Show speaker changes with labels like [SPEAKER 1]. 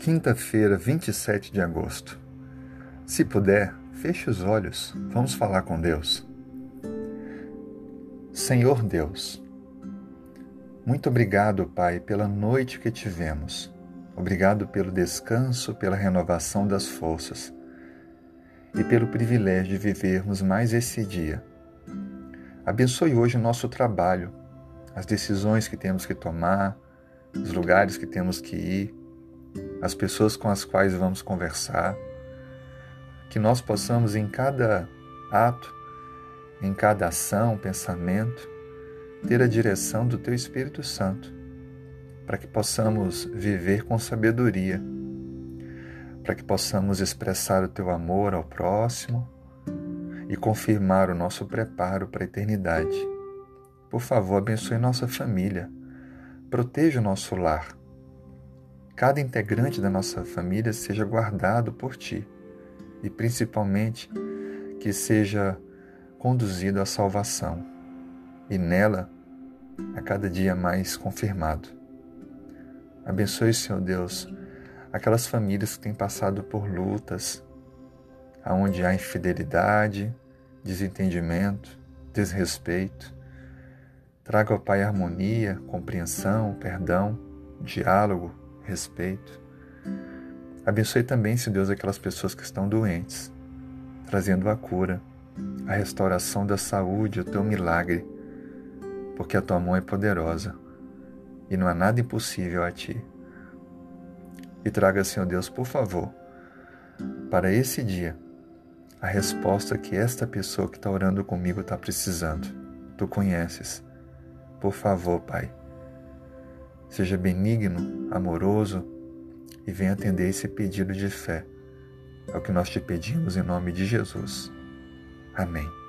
[SPEAKER 1] quinta-feira, 27 de agosto. Se puder, feche os olhos, vamos falar com Deus. Senhor Deus, muito obrigado, Pai, pela noite que tivemos. Obrigado pelo descanso, pela renovação das forças e pelo privilégio de vivermos mais esse dia. Abençoe hoje o nosso trabalho, as decisões que temos que tomar, os lugares que temos que ir, as pessoas com as quais vamos conversar, que nós possamos em cada ato, em cada ação, pensamento, ter a direção do Teu Espírito Santo, para que possamos viver com sabedoria, para que possamos expressar o Teu amor ao próximo e confirmar o nosso preparo para a eternidade. Por favor, abençoe nossa família, proteja o nosso lar cada integrante da nossa família seja guardado por Ti e principalmente que seja conduzido à salvação e nela a cada dia mais confirmado. Abençoe, Senhor Deus, aquelas famílias que têm passado por lutas, aonde há infidelidade, desentendimento, desrespeito. Traga ao Pai harmonia, compreensão, perdão, diálogo, respeito. Abençoe também, Senhor Deus, aquelas pessoas que estão doentes, trazendo a cura, a restauração da saúde, o teu milagre, porque a tua mão é poderosa e não há nada impossível a ti. E traga, Senhor Deus, por favor, para esse dia, a resposta que esta pessoa que está orando comigo está precisando. Tu conheces. Por favor, Pai Seja benigno, amoroso e venha atender esse pedido de fé. É o que nós te pedimos em nome de Jesus. Amém.